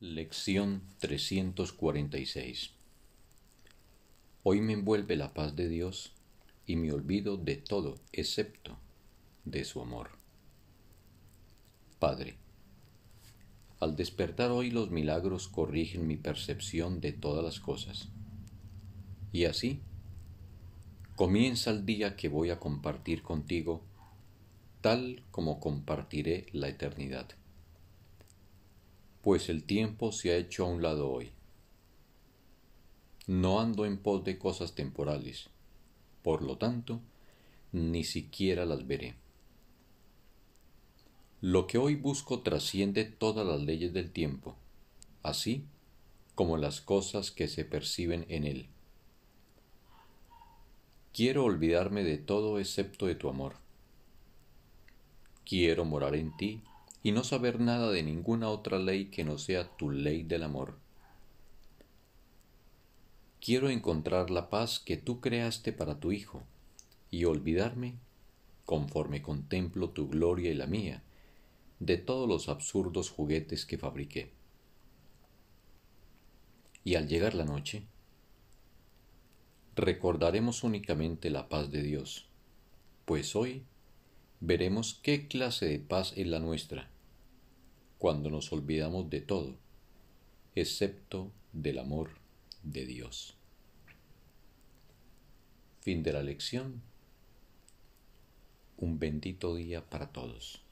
Lección 346 Hoy me envuelve la paz de Dios y me olvido de todo excepto de su amor. Padre, al despertar hoy los milagros corrigen mi percepción de todas las cosas. Y así comienza el día que voy a compartir contigo tal como compartiré la eternidad pues el tiempo se ha hecho a un lado hoy. No ando en pos de cosas temporales, por lo tanto, ni siquiera las veré. Lo que hoy busco trasciende todas las leyes del tiempo, así como las cosas que se perciben en él. Quiero olvidarme de todo excepto de tu amor. Quiero morar en ti y no saber nada de ninguna otra ley que no sea tu ley del amor. Quiero encontrar la paz que tú creaste para tu Hijo y olvidarme, conforme contemplo tu gloria y la mía, de todos los absurdos juguetes que fabriqué. Y al llegar la noche, recordaremos únicamente la paz de Dios, pues hoy veremos qué clase de paz es la nuestra cuando nos olvidamos de todo, excepto del amor de Dios. Fin de la lección. Un bendito día para todos.